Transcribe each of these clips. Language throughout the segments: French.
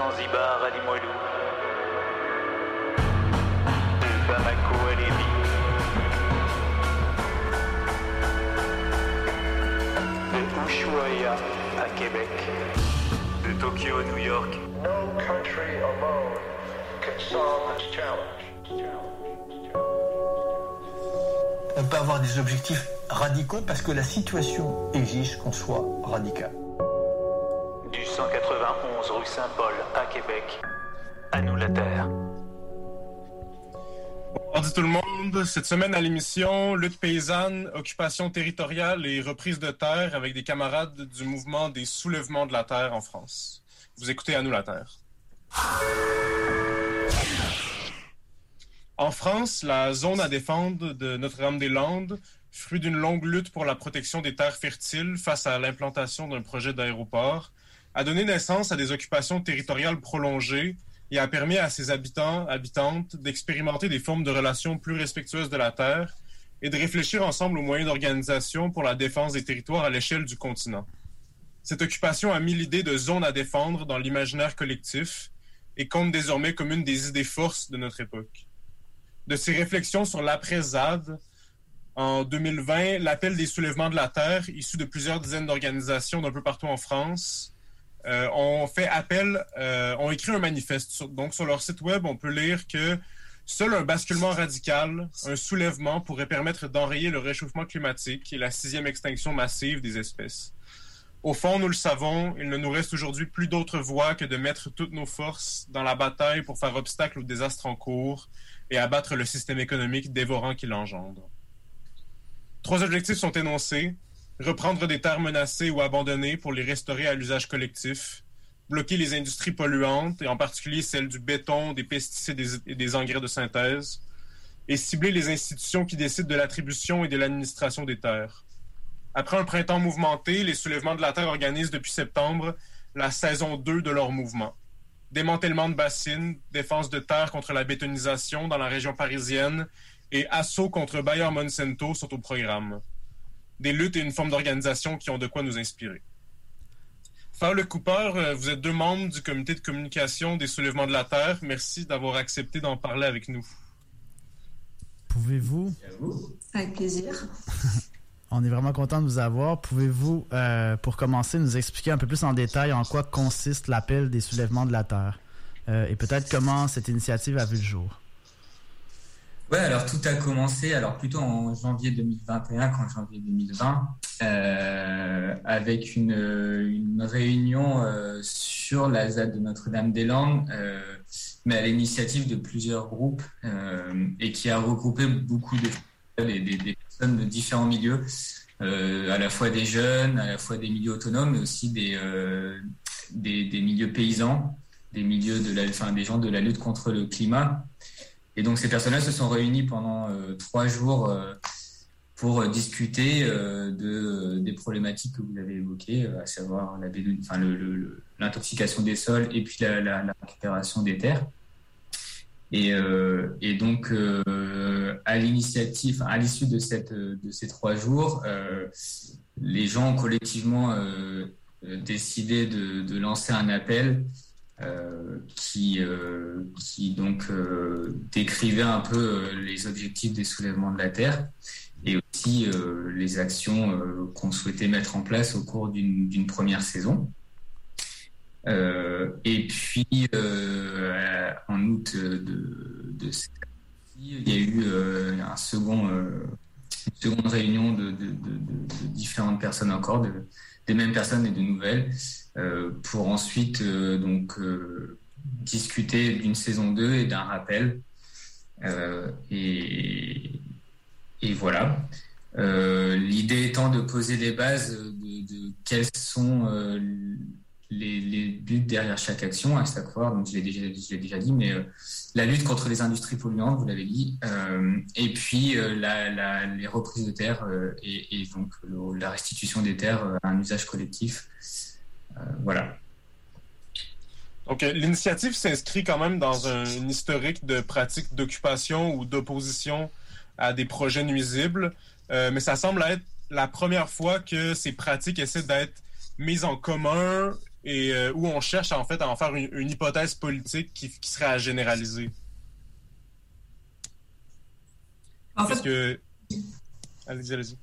Zanzibar à Limoilou, de Bamako à Lévis, de Ushuaia à Québec, de Tokyo à New York. No country alone can solve this challenge. On peut avoir des objectifs radicaux parce que la situation exige qu'on soit radical. Du 191 rue Saint-Paul à Québec, à nous la terre. Bonjour tout le monde. Cette semaine à l'émission, lutte paysanne, occupation territoriale et reprise de terre avec des camarades du mouvement des soulèvements de la terre en France. Vous écoutez à nous la terre. En France, la zone à défendre de Notre-Dame-des-Landes, fruit d'une longue lutte pour la protection des terres fertiles face à l'implantation d'un projet d'aéroport, a donné naissance à des occupations territoriales prolongées et a permis à ses habitants, habitantes, d'expérimenter des formes de relations plus respectueuses de la terre et de réfléchir ensemble aux moyens d'organisation pour la défense des territoires à l'échelle du continent. Cette occupation a mis l'idée de zone à défendre dans l'imaginaire collectif et compte désormais comme une des idées forces de notre époque. De ces réflexions sur l'après-ZAD, en 2020, l'appel des soulèvements de la Terre, issu de plusieurs dizaines d'organisations d'un peu partout en France, euh, ont fait appel, euh, ont écrit un manifeste. Donc, sur leur site web, on peut lire que seul un basculement radical, un soulèvement pourrait permettre d'enrayer le réchauffement climatique et la sixième extinction massive des espèces. Au fond, nous le savons, il ne nous reste aujourd'hui plus d'autre voie que de mettre toutes nos forces dans la bataille pour faire obstacle au désastre en cours et abattre le système économique dévorant qui l'engendre. Trois objectifs sont énoncés. Reprendre des terres menacées ou abandonnées pour les restaurer à l'usage collectif. Bloquer les industries polluantes, et en particulier celles du béton, des pesticides et des- engrais de synthèse. Et cibler les institutions qui décident de l'attribution et de l'administration des terres. Après un printemps mouvementé, les soulèvements de la Terre organisent depuis septembre la saison 2 de leur mouvement. Démantèlement de bassines, défense de terre contre la bétonisation dans la région parisienne et assaut contre Bayer Monsanto sont au programme. Des luttes et une forme d'organisation qui ont de quoi nous inspirer. Fowle Cooper, euh, vous êtes deux membres du comité de communication des soulèvements de la Terre. Merci d'avoir accepté d'en parler avec nous. Pouvez-vous, Avec plaisir. on est vraiment content de vous avoir, pouvez-vous, euh, pour commencer, nous expliquer un peu plus en détail en quoi consiste l'appel des soulèvements de la Terre? Euh, et peut-être comment cette initiative a vu le jour. Ouais, alors tout a commencé, alors plutôt en janvier 2021 qu'en janvier 2020, euh, avec une, réunion euh, sur la ZAD de Notre-Dame-des-Landes, euh, mais à l'initiative de plusieurs groupes et qui a regroupé beaucoup de personnes de différents milieux, à la fois des jeunes, à la fois des milieux autonomes, mais aussi des, milieux paysans, des milieux des gens de la lutte contre le climat. Et donc ces personnes-là se sont réunies pendant euh, trois jours euh, pour euh, discuter de, des problématiques que vous avez évoquées, à savoir l'intoxication des sols et puis la, récupération des terres. Et, donc à l'initiative, à l'issue de, ces trois jours, les gens ont collectivement décidé de lancer un appel euh, qui, euh, qui donc euh, décrivait un peu les objectifs des soulèvements de la Terre et aussi les actions qu'on souhaitait mettre en place au cours d'une première saison. Et puis, en août de, cette année, il y a eu un second, une seconde réunion de, différentes personnes encore, de, des mêmes personnes et de nouvelles, pour ensuite euh, donc euh, discuter d'une saison 2 et d'un rappel. Euh, et, et voilà. Euh, L'idée étant de poser les bases de, quels sont euh, les, buts derrière chaque action, à savoir, donc je l'ai déjà, déjà dit, mais euh, la lutte contre les industries polluantes, vous l'avez dit, euh, et puis euh, la, la, les reprises de terres euh, et, donc la restitution des terres euh, à un usage collectif. Euh, voilà. Donc, l'initiative s'inscrit quand même dans un, historique de pratiques d'occupation ou d'opposition à des projets nuisibles, euh, mais ça semble être la première fois que ces pratiques essaient d'être mises en commun et euh, où on cherche en fait à en faire une, une hypothèse politique qui, qui, serait à généraliser. En Parce fait, que... Allez-y, allez-y.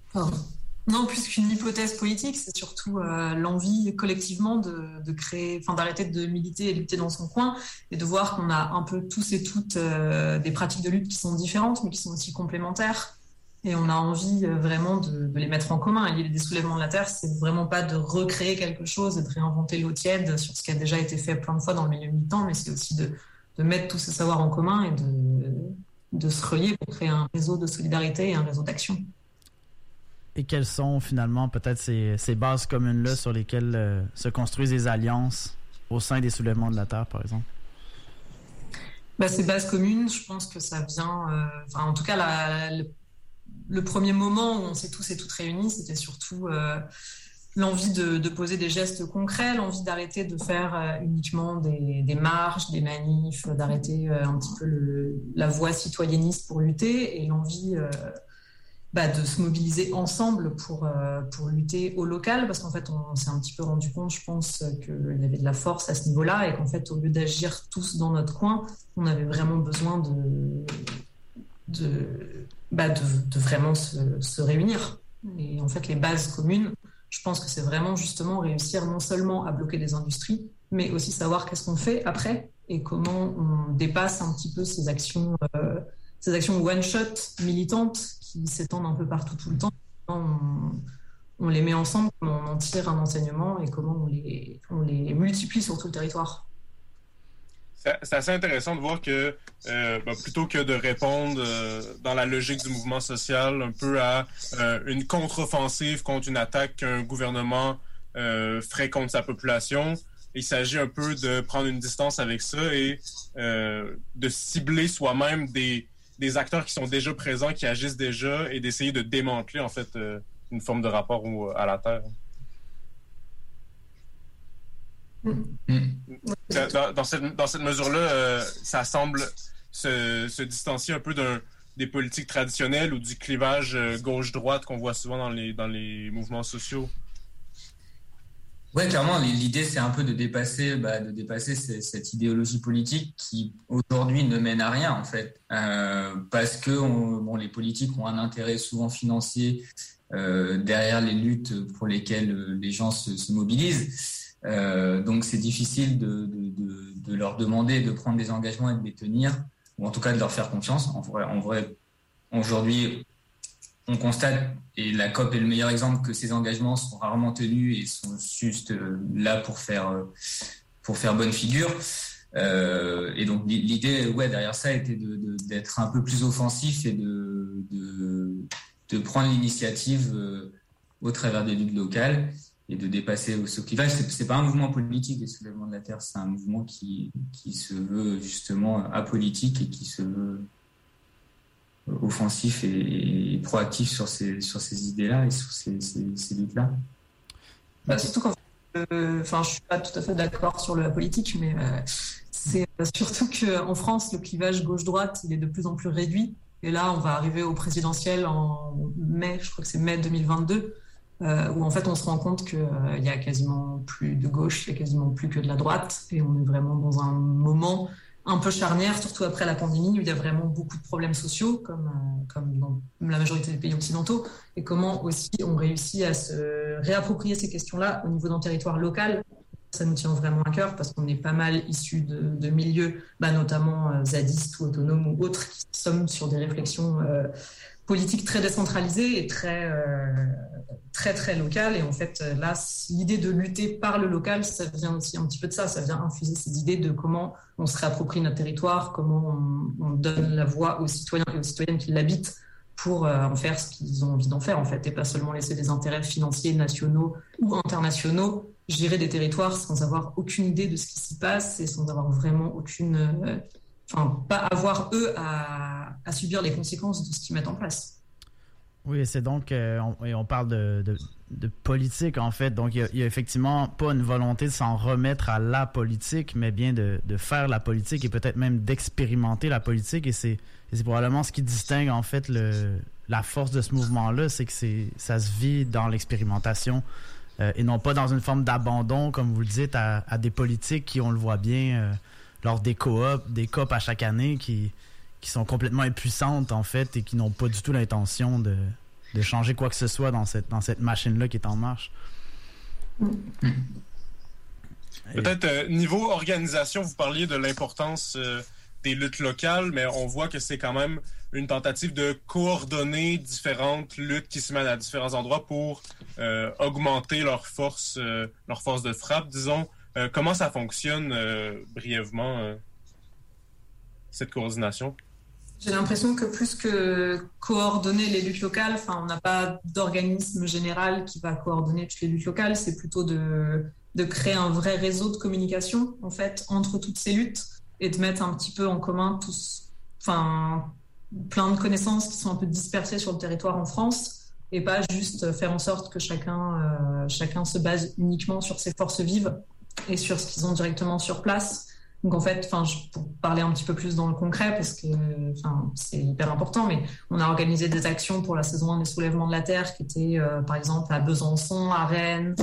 Non, plus qu'une hypothèse politique, c'est surtout euh, l'envie collectivement de, de créer, enfin d'arrêter de militer et lutter dans son coin et de voir qu'on a un peu tous et toutes euh, des pratiques de lutte qui sont différentes mais qui sont aussi complémentaires. Et on a envie euh, vraiment de, de les mettre en commun. L'idée des soulèvements de la Terre, c'est vraiment pas de recréer quelque chose et de réinventer l'eau tiède sur ce qui a déjà été fait plein de fois dans le milieu militant, mais c'est aussi de, de mettre tous ces savoirs en commun et de, de se relier pour créer un réseau de solidarité et un réseau d'action. Et quelles sont finalement peut-être ces, bases communes-là sur lesquelles euh, se construisent des alliances au sein des soulèvements de la Terre, par exemple? Bah, ces bases communes, je pense que ça vient, euh, enfin, en tout cas, le, premier moment où on s'est tous et toutes réunis, c'était surtout euh, l'envie de, poser des gestes concrets, l'envie d'arrêter de faire uniquement des, marches, des manifs, d'arrêter un petit peu la voie citoyenniste pour lutter et l'envie bah, de se mobiliser ensemble pour, euh, pour lutter au local, parce qu'en fait, on, s'est un petit peu rendu compte, je pense, qu'il y avait de la force à ce niveau-là, et qu'en fait, au lieu d'agir tous dans notre coin, on avait vraiment besoin de, de, bah, de, vraiment se, se, réunir. Et en fait, les bases communes, je pense que c'est vraiment justement réussir non seulement à bloquer des industries, mais aussi savoir qu'est-ce qu'on fait après, et comment on dépasse un petit peu ces actions, euh, ces actions one-shot militantes qui s'étendent un peu partout tout le temps. On, on, les met ensemble, on en tire un enseignement et comment on les, multiplie sur tout le territoire. C'est assez intéressant de voir que euh, bah, plutôt que de répondre euh, dans la logique du mouvement social un peu à euh, une contre-offensive contre une attaque qu'un gouvernement ferait contre sa population, il s'agit un peu de prendre une distance avec ça et de cibler soi-même des, des acteurs qui sont déjà présents, qui agissent déjà, et d'essayer de démanteler en fait euh, une forme de rapport au, à la Terre. Mm. Dans, dans, cette, dans cette mesure-là, euh, ça semble se, se, distancier un peu d'un des politiques traditionnelles ou du clivage euh, gauche-droite qu'on voit souvent dans les, dans les mouvements sociaux. Ouais, clairement, l'idée c'est un peu de dépasser, bah, de dépasser cette idéologie politique qui aujourd'hui ne mène à rien en fait, euh, parce que on, bon, les politiques ont un intérêt souvent financier euh, derrière les luttes pour lesquelles les gens se, se mobilisent. Euh, donc c'est difficile de, de, leur demander de prendre des engagements et de les tenir, ou en tout cas de leur faire confiance. En vrai, en vrai aujourd'hui, on constate, et la COP est le meilleur exemple, que ces engagements sont rarement tenus et sont juste là pour faire, pour faire bonne figure. Euh, et donc l'idée, ouais, derrière ça, était d'être un peu plus offensif et de, de, prendre l'initiative euh, au travers des luttes locales et de dépasser ce clivage. C'est pas un mouvement politique, les soulèvements de la Terre, c'est un mouvement qui, qui se veut justement apolitique et qui se veut offensif et, proactif sur ces, sur ces idées-là et sur ces, ces, ces luttes-là. Bah, surtout qu'en fait, euh, enfin, je suis pas tout à fait d'accord sur la politique, mais euh, c'est surtout qu'en France, le clivage gauche-droite, il est de plus en plus réduit. Et là, on va arriver au présidentiel en mai, je crois que c'est mai 2022, euh, où en fait on se rend compte qu'il euh, y a quasiment plus de gauche, il y a quasiment plus que de la droite, et on est vraiment dans un moment un peu charnière, surtout après la pandémie, où il y a vraiment beaucoup de problèmes sociaux, comme, euh, comme dans la majorité des pays occidentaux, et comment aussi on réussit à se réapproprier ces questions-là au niveau d'un territoire local. Ça nous tient vraiment à cœur parce qu'on est pas mal issus de, milieux, bah, notamment euh, zadistes ou autonomes ou autres, qui sommes sur des réflexions euh, politiques très décentralisées et très, euh, très, très locales. Et en fait, là, l'idée de lutter par le local, ça vient aussi un petit peu de ça. Ça vient infuser ces idées de comment on se réapproprie notre territoire, comment on, on donne la voix aux citoyens et aux citoyennes qui l'habitent pour euh, en faire ce qu'ils ont envie d'en faire, en fait, et pas seulement laisser des intérêts financiers nationaux ou internationaux gérer des territoires sans avoir aucune idée de ce qui s'y passe et sans avoir vraiment aucune... Euh, enfin, pas avoir, eux, à, subir les conséquences de ce qu'ils mettent en place. Oui, c'est donc... Euh, on, parle de, politique, en fait. Donc, il n'y a, effectivement pas une volonté de s'en remettre à la politique, mais bien de, faire la politique et peut-être même d'expérimenter la politique. Et c'est probablement ce qui distingue, en fait, la force de ce mouvement-là, c'est que ça se vit dans l'expérimentation. et non pas dans une forme d'abandon, comme vous le dites, à, des politiques qui, on le voit bien, lors des coops, des COP à chaque année, qui, qui sont complètement impuissantes, en fait, et qui n'ont pas du tout l'intention de, de changer quoi que ce soit dans cette, dans cette machine-là qui est en marche. Peut-être euh, niveau organisation, vous parliez de l'importance euh, des luttes locales, mais on voit que c'est quand même une tentative de coordonner différentes luttes qui se mènent à différents endroits pour euh, augmenter leur force, leur force de frappe, disons. Comment ça fonctionne brièvement cette coordination? J'ai l'impression que plus que coordonner les luttes locales, on n'a pas d'organisme général qui va coordonner toutes les luttes locales. C'est plutôt de, créer un vrai réseau de communication, en fait, entre toutes ces luttes et de mettre un petit peu en commun tous, enfin, plein de connaissances qui sont un peu dispersées sur le territoire en France et pas juste faire en sorte que chacun, euh, chacun se base uniquement sur ses forces vives et sur ce qu'ils ont directement sur place donc en fait, pour parler un petit peu plus dans le concret, parce que c'est hyper important, mais on a organisé des actions pour la saison 1 des soulèvements de la Terre, qui étaient euh, par exemple à Besançon, à Rennes,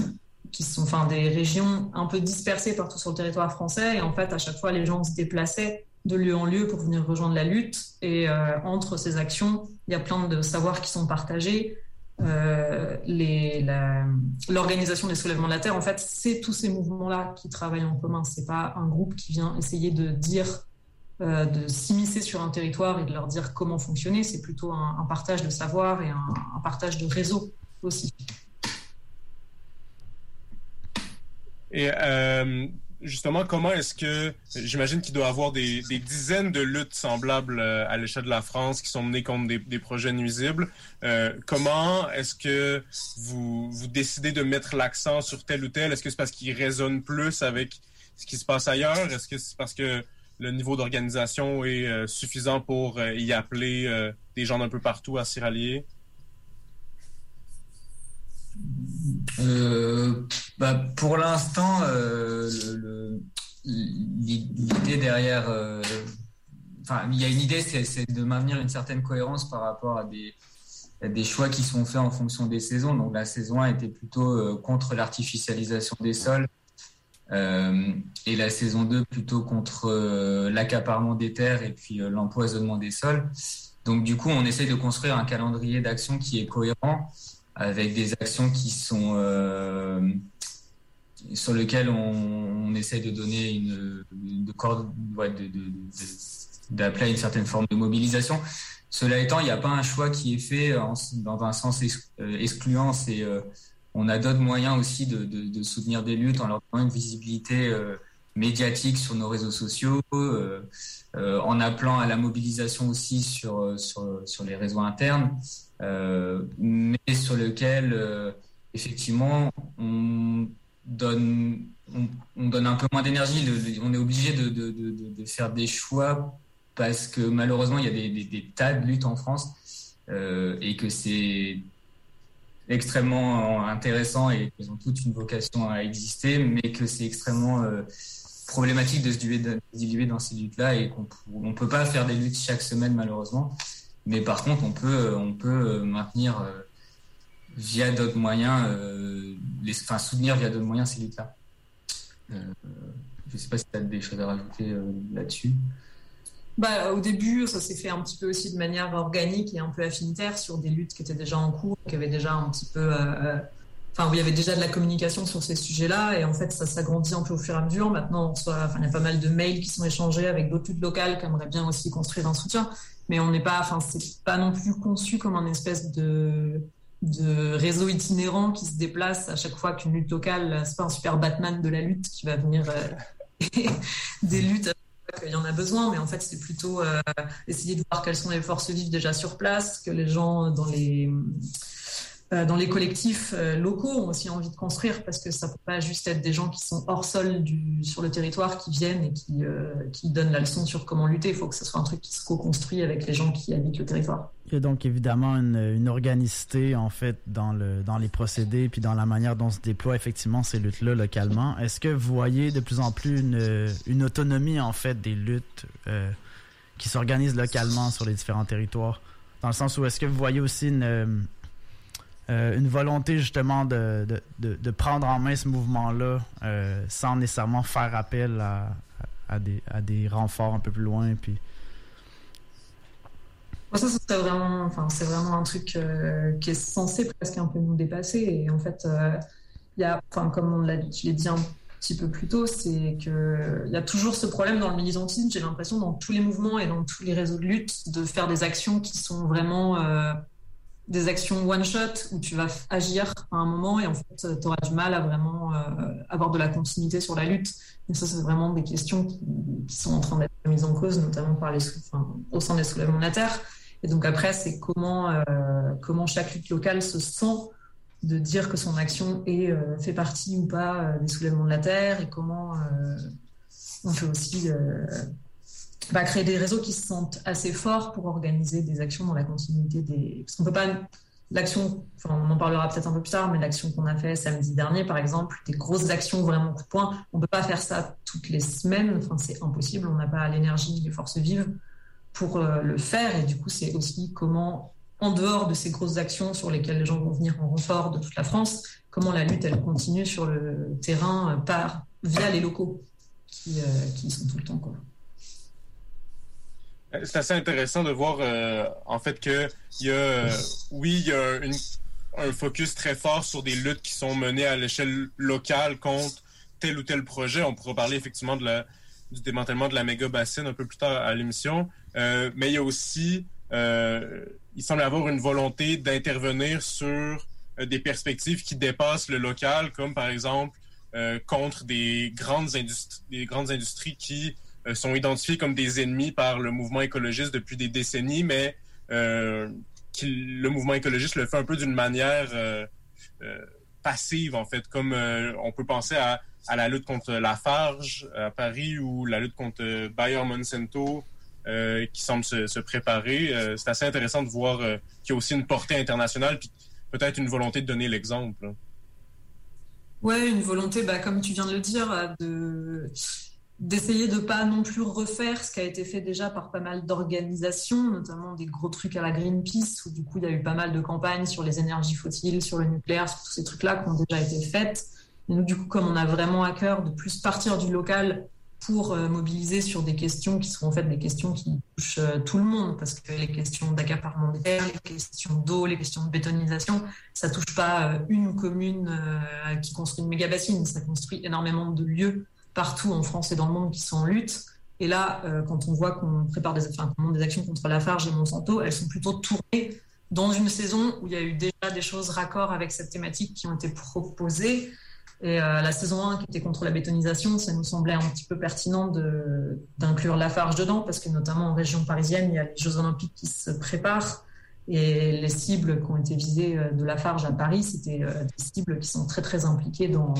qui sont des régions un peu dispersées partout sur le territoire français. Et en fait, à chaque fois, les gens se déplaçaient de lieu en lieu pour venir rejoindre la lutte. Et euh, entre ces actions, il y a plein de savoirs qui sont partagés. Euh, l'organisation des soulèvements de la Terre, en fait, c'est tous ces mouvements-là qui travaillent en commun. C'est pas un groupe qui vient essayer de dire, euh, de s'immiscer sur un territoire et de leur dire comment fonctionner. C'est plutôt un, partage de savoir et un, partage de réseau aussi. Et euh, justement, comment est-ce que, j'imagine qu'il doit y avoir des, dizaines de luttes semblables euh, à l'échelle de la France qui sont menées contre des, projets nuisibles. Euh, comment est-ce que vous, décidez de mettre l'accent sur tel ou tel? Est-ce que c'est parce qu'il résonne plus avec ce qui se passe ailleurs? Est-ce que c'est parce que le niveau d'organisation est euh, suffisant pour y appeler des gens d'un peu partout à s'y rallier? Euh, bah, Pour l'instant, euh, l'idée derrière, euh, enfin, il y a une idée, c'est de maintenir une certaine cohérence par rapport à des, choix qui sont faits en fonction des saisons. Donc la saison 1 était plutôt contre l'artificialisation des sols. et la saison 2 plutôt contre l'accaparement des terres et puis l'empoisonnement des sols. Donc du coup, on essaie de construire un calendrier d'action qui est cohérent avec des actions qui sont euh, sur lesquelles on, essaie de donner une, de, d'appeler à une certaine forme de mobilisation. Cela étant, il n'y a pas un choix qui est fait dans un sens euh, excluant. C'est euh, on a d'autres moyens aussi de, de, de, soutenir des luttes en leur donnant une visibilité médiatique sur nos réseaux sociaux, en appelant à la mobilisation aussi sur, sur, sur les réseaux internes. Euh, mais sur lequel euh, effectivement on donne, on, donne un peu moins d'énergie. On est obligé de, de, de, faire des choix parce que malheureusement il y a des, des, tas de luttes en France euh, et que c'est extrêmement intéressant et qu'ils ont toutes une vocation à exister, mais que c'est extrêmement problématique de se diluer dans ces luttes-là et qu'on ne peut pas faire des luttes chaque semaine malheureusement. Mais par contre, on peut, on peut maintenir euh, via d'autres moyens, euh, les, enfin, soutenir via d'autres moyens ces luttes-là. Euh, je ne sais pas si tu as des choses à rajouter là-dessus. Bah, au début, ça s'est fait un petit peu aussi de manière organique et un peu affinitaire sur des luttes qui étaient déjà en cours, qui avaient déjà un petit peu. Enfin, il y avait déjà de la communication sur ces sujets-là. Et en fait, ça s'agrandit un peu au fur et à mesure. Maintenant, enfin, il y a pas mal de mails qui sont échangés avec d'autres luttes locales qui aimeraient bien aussi construire un soutien mais on n'est pas, enfin, c'est pas non plus conçu comme un espèce de, réseau itinérant qui se déplace à chaque fois qu'une lutte locale, c'est pas un super Batman de la lutte qui va venir euh, des luttes qu'il y en a besoin, mais en fait, c'est plutôt euh, essayer de voir quelles sont les forces vives déjà sur place, que les gens dans les dans les collectifs euh, locaux ont aussi envie de construire parce que ça ne peut pas juste être des gens qui sont hors sol sur le territoire qui viennent et qui, euh, qui donnent la leçon sur comment lutter. Il faut que ce soit un truc qui se co-construit avec les gens qui habitent le territoire. Il y a donc évidemment une, organicité en fait dans, le, dans les procédés puis dans la manière dont se déploient effectivement ces luttes-là localement. Est-ce que vous voyez de plus en plus une, une autonomie en fait des luttes qui s'organisent localement sur les différents territoires? Dans le sens où est-ce que vous voyez aussi une euh, une volonté justement de, de, de, prendre en main ce mouvement-là euh, sans nécessairement faire appel à, à, des, à des renforts un peu plus loin. Puis... Ça, c'est vraiment, enfin, vraiment un truc euh, qui est censé presque un peu nous dépasser. Et en fait, il y a, enfin, comme on l'a, dit un petit peu plus tôt, c'est qu'il y a toujours ce problème dans le militantisme, j'ai l'impression, dans tous les mouvements et dans tous les réseaux de lutte, de faire des actions qui sont vraiment des actions one-shot où tu vas agir à un moment et en fait, tu auras du mal à vraiment euh, avoir de la continuité sur la lutte. Et ça, c'est vraiment des questions qui, sont en train d'être mises en cause, notamment par les, au sein des soulèvements de la Terre. Et donc après, c'est comment, euh, comment chaque lutte locale se sent de dire que son action est, euh, fait partie ou pas euh, des soulèvements de la Terre et comment euh, on peut aussi bah, créer des réseaux qui se sentent assez forts pour organiser des actions dans la continuité des... Parce qu'on peut pas... L'action, enfin, on en parlera peut-être un peu plus tard, mais l'action qu'on a fait samedi dernier, par exemple, des grosses actions vraiment coup de poing, on peut pas faire ça toutes les semaines, enfin, c'est impossible, on n'a pas l'énergie, les forces vives pour le faire, et du coup, c'est aussi comment en dehors de ces grosses actions sur lesquelles les gens vont venir en renfort de toute la France, comment la lutte elle continue sur le terrain par via les locaux qui, euh, qui sont tout le temps quoi. C'est assez intéressant de voir euh, en fait que il y a euh, oui il y a un focus très fort sur des luttes qui sont menées à l'échelle locale contre tel ou tel projet. On pourra parler effectivement de la, du démantèlement de la méga bassine un peu plus tard à l'émission, euh, mais il y a aussi euh, il semble avoir une volonté d'intervenir sur euh, des perspectives qui dépassent le local, comme par exemple euh, contre des grandes, industries, des grandes industries qui euh, sont identifiées comme des ennemis par le mouvement écologiste depuis des décennies, mais euh, qui, le mouvement écologiste le fait un peu d'une manière passive, en fait, comme on peut penser à, à, la lutte contre Lafarge à Paris ou la lutte contre Bayer Monsanto euh, qui semble se, préparer. Euh, c'est assez intéressant de voir euh, qu'il y a aussi une portée internationale, puis peut-être une volonté de donner l'exemple. Ouais, une volonté, bah, comme tu viens de le dire, de d'essayer de pas non plus refaire ce qui a été fait déjà par pas mal d'organisations, notamment des gros trucs à la Greenpeace, où du coup il y a eu pas mal de campagnes sur les énergies fossiles, sur le nucléaire, sur tous ces trucs-là qui ont déjà été faites. Et nous, du coup, comme on a vraiment à cœur de plus partir du local pour euh, mobiliser sur des questions qui sont en fait des questions qui touchent euh, tout le monde, parce que les questions d'accaparement des terres, les questions d'eau, les questions de bétonisation, ça touche pas euh, une commune qui construit une méga bassine, ça construit énormément de lieux partout en France et dans le monde qui sont en lutte. Et là, quand on voit qu'on prépare des actions contre Lafarge et Monsanto, elles sont plutôt tournées dans une saison où il y a eu déjà des choses raccord avec cette thématique qui ont été proposées. Et euh, la saison 1 qui était contre la bétonisation, ça nous semblait un petit peu pertinent d'inclure Lafarge dedans, parce que notamment en région parisienne, il y a les Jeux olympiques qui se préparent. Et les cibles qui ont été visées euh, de Lafarge à Paris, c'était euh, des cibles qui sont très très impliquées dans,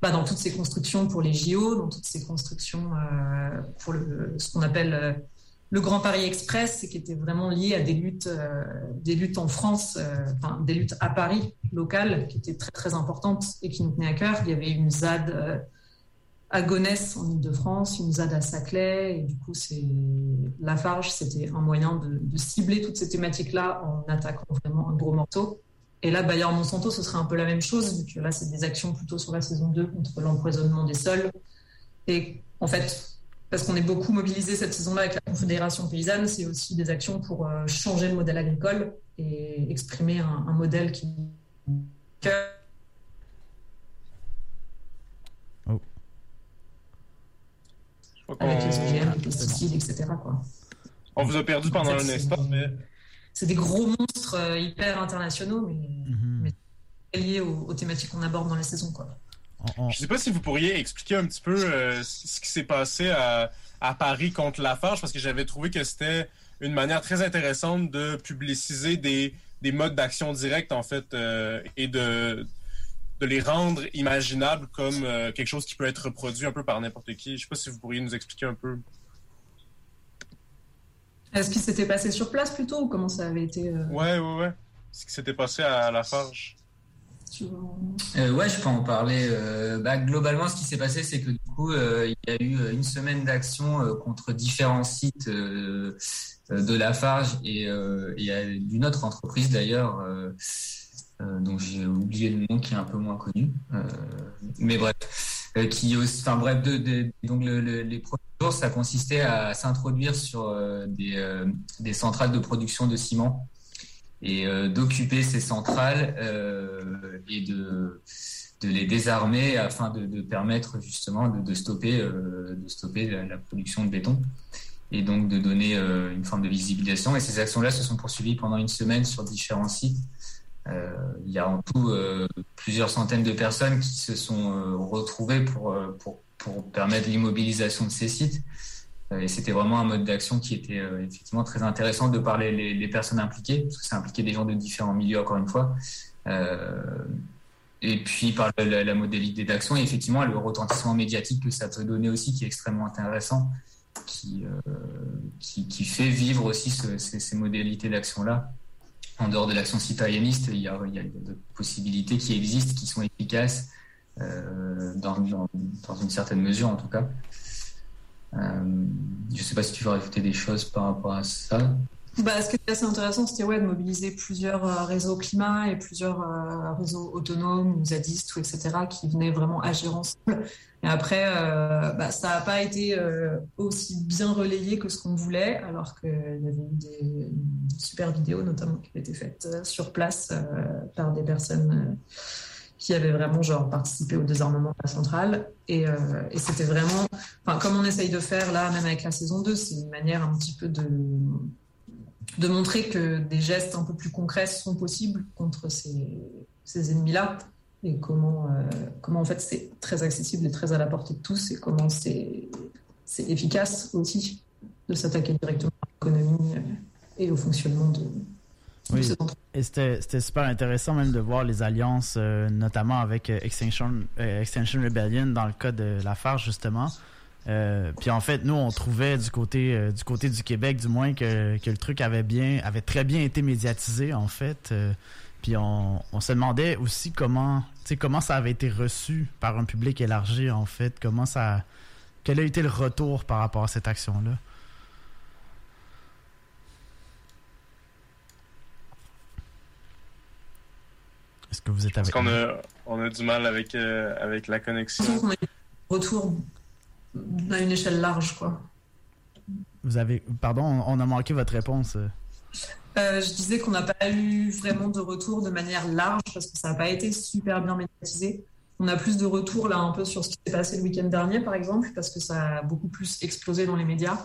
bah, dans toutes ces constructions pour les JO, dans toutes ces constructions euh, pour ce qu'on appelle le Grand Paris Express, qui était vraiment lié à des luttes, des luttes en France, enfin des luttes à Paris locales, qui étaient très très importantes et qui nous tenaient à cœur. Il y avait une ZAD à Gonesse en Ile-de-France, une ZAD à Saclay, et du coup c'est Lafarge, c'était un moyen de, cibler toutes ces thématiques-là en attaquant vraiment un gros morceau. Et là, Bayer Monsanto, ce serait un peu la même chose, vu que là c'est des actions plutôt sur la saison 2 contre l'empoisonnement des sols. Et en fait, parce qu'on est beaucoup mobilisé cette saison-là avec la Confédération paysanne, c'est aussi des actions pour euh, changer le modèle agricole et exprimer un modèle qui. Oh. Avec les OGM, les pesticides, etc. Quoi. On vous a perdu pendant en fait, un instant, mais. C'est des gros monstres euh, hyper internationaux, mais, mm -hmm. mais liés aux, aux thématiques qu'on aborde dans les saisons. Quoi. Je ne sais pas si vous pourriez expliquer un petit peu euh, ce qui s'est passé à, à, Paris contre Lafarge, parce que j'avais trouvé que c'était une manière très intéressante de publiciser des, des modes d'action directe, en fait, euh, et de, de les rendre imaginables comme euh, quelque chose qui peut être reproduit un peu par n'importe qui. Je ne sais pas si vous pourriez nous expliquer un peu. Est-ce qu'il s'était passé sur place plutôt ou comment ça avait été euh... Ouais, ouais, ouais. Ce qui s'était passé à Lafarge. Euh, ouais, je peux en parler. Euh, bah, globalement, ce qui s'est passé, c'est que du coup, euh, il y a eu une semaine d'action euh, contre différents sites euh, de Lafarge et, et d'une autre entreprise d'ailleurs dont j'ai oublié le nom, qui est un peu moins connu. mais bref, qui aussi, enfin bref, donc les premiers jours, ça consistait à s'introduire sur des, centrales de production de ciment et d'occuper ces centrales et de les désarmer afin de, permettre justement de, stopper, euh, de stopper la, production de béton et donc de donner euh, une forme de visibilisation. Et ces actions-là se sont poursuivies pendant une semaine sur différents sites. Euh, il y a en tout plusieurs centaines de personnes qui se sont retrouvées pour, permettre l'immobilisation de ces sites. Et c'était vraiment un mode d'action qui était effectivement très intéressant de parler les, personnes impliquées, parce que ça impliquait des gens de différents milieux, encore une fois. Euh, et puis par la, modalité d'action et effectivement le retentissement médiatique que ça peut donner aussi qui est extrêmement intéressant qui, euh, fait vivre aussi ces, modalités d'action là en dehors de l'action citoyenniste il y a, il d'autres possibilités qui existent qui sont efficaces euh, dans, dans, une certaine mesure en tout cas. Euh, je ne sais pas si tu veux rajouter des choses par rapport à ça bah, ce qui était assez intéressant, c'était ouais, de mobiliser plusieurs euh, réseaux climat et plusieurs euh, réseaux autonomes ou zadistes, etc., qui venaient vraiment agir ensemble. Et après, euh, bah, ça n'a pas été aussi bien relayé que ce qu'on voulait, alors qu'il y avait eu des, super vidéos, notamment, qui avaient été faites sur place par des personnes qui avaient vraiment genre participé au désarmement de la centrale. Et, et c'était vraiment, comme on essaye de faire là, même avec la saison 2, c'est une manière un petit peu de de montrer que des gestes un peu plus concrets sont possibles contre ces, ennemis-là et comment, euh, comment en fait c'est très accessible et très à la portée de tous et comment c'est efficace aussi de s'attaquer directement à l'économie euh, et au fonctionnement de, oui. Et c'était super intéressant même de voir les alliances, euh, notamment avec Extinction, Extinction Rebellion dans le cas de la FARC justement. Euh, puis en fait, nous, on trouvait du côté euh, du côté du Québec, du moins, que, que, le truc avait bien, avait très bien été médiatisé, en fait. Euh, puis on, on, se demandait aussi comment, comment ça avait été reçu par un public élargi, en fait. Comment ça, quel a été le retour par rapport à cette action-là? Est-ce que vous êtes avec Parce qu'on a, on a du mal avec, avec la connexion. Retour à une échelle large, quoi. Vous avez, pardon, on a manqué votre réponse. Euh, je disais qu'on n'a pas eu vraiment de retour de manière large parce que ça n'a pas été super bien médiatisé. On a plus de retours là un peu sur ce qui s'est passé le week-end dernier, par exemple, parce que ça a beaucoup plus explosé dans les médias.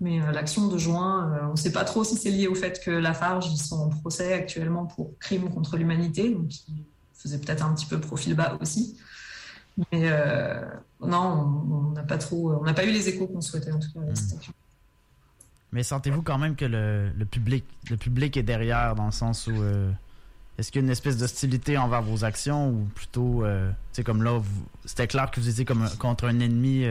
Mais euh, l'action de juin, euh, on ne sait pas trop si c'est lié au fait que Lafarge, ils sont en procès actuellement pour crimes contre l'humanité, donc ils faisaient peut-être un petit peu profil bas aussi. Mais euh, non, on n'a pas trop, on n'a pas eu les échos qu'on souhaitait en tout cas action. Mais sentez-vous quand même que le, le, public, le public est derrière dans le sens où euh, est-ce qu'il y a une espèce d'hostilité envers vos actions ou plutôt, euh, tu sais, comme là, c'était clair que vous étiez comme contre un ennemi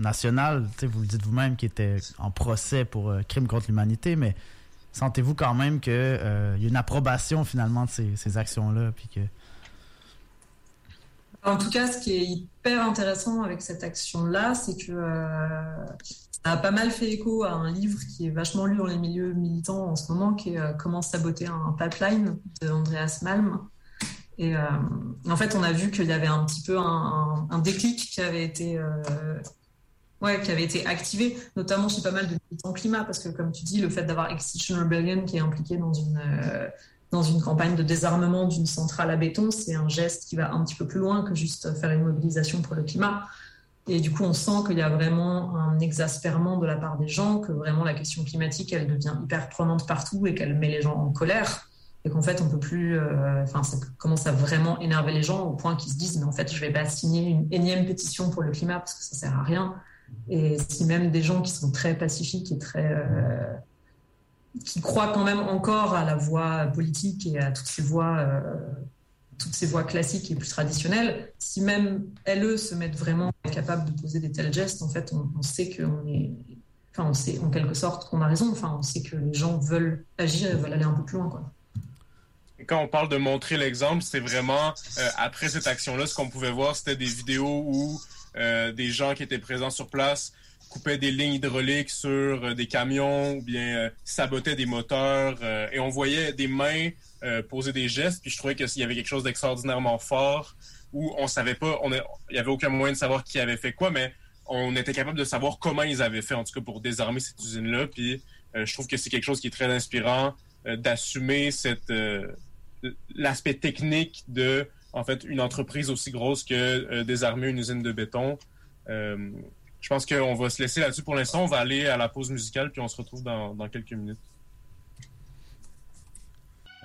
national, tu sais, vous le dites vous-même, qui était en procès pour crime contre l'humanité, mais sentez-vous quand même qu'il y a une approbation finalement de ces, ces actions-là, puis que en tout cas, ce qui est hyper intéressant avec cette action-là, c'est que euh, ça a pas mal fait écho à un livre qui est vachement lu dans les milieux militants en ce moment, qui est euh, Comment saboter un pipeline de Andreas Malm. Et euh, en fait, on a vu qu'il y avait un petit peu un, déclic qui avait été ouais, qui avait été activé, notamment chez pas mal de militants climat, parce que comme tu dis, le fait d'avoir Extinction Rebellion qui est impliqué dans une dans une campagne de désarmement d'une centrale à béton, c'est un geste qui va un petit peu plus loin que juste faire une mobilisation pour le climat. Et du coup, on sent qu'il y a vraiment un exaspèrement de la part des gens, que vraiment la question climatique, elle devient hyper prenante partout et qu'elle met les gens en colère. Et qu'en fait, on peut plus. Euh, enfin, ça commence à vraiment énerver les gens au point qu'ils se disent, mais en fait, je vais pas signer une énième pétition pour le climat parce que ça sert à rien. Et si même des gens qui sont très pacifiques et très. Euh, qui croient quand même encore à la voie politique et à toutes ces voies, euh, toutes ces voies classiques et plus traditionnelles, si même elles se mettent vraiment capables de poser des tels gestes, en fait, on, sait qu'on est, enfin, on sait en quelque sorte qu'on a raison. Enfin, on sait que les gens veulent agir et veulent aller un peu plus loin, quoi. Quand on parle de montrer l'exemple, c'est vraiment euh, après cette action-là, ce qu'on pouvait voir, c'était des vidéos où euh, des gens qui étaient présents sur place coupaient des lignes hydrauliques sur des camions ou bien sabotaient des moteurs. et on voyait des mains poser des gestes. Puis je trouvais qu'il y avait quelque chose d'extraordinairement fort où on savait pas, on il y avait aucun moyen de savoir qui avait fait quoi, mais on était capable de savoir comment ils avaient fait, en tout cas pour désarmer cette usine-là. Puis je trouve que c'est quelque chose qui est très inspirant d'assumer cette l'aspect technique de en fait une entreprise aussi grosse que euh, désarmer une usine de béton. Je pense qu'on va se laisser là-dessus pour l'instant. On va aller à la pause musicale puis on se retrouve dans, quelques minutes.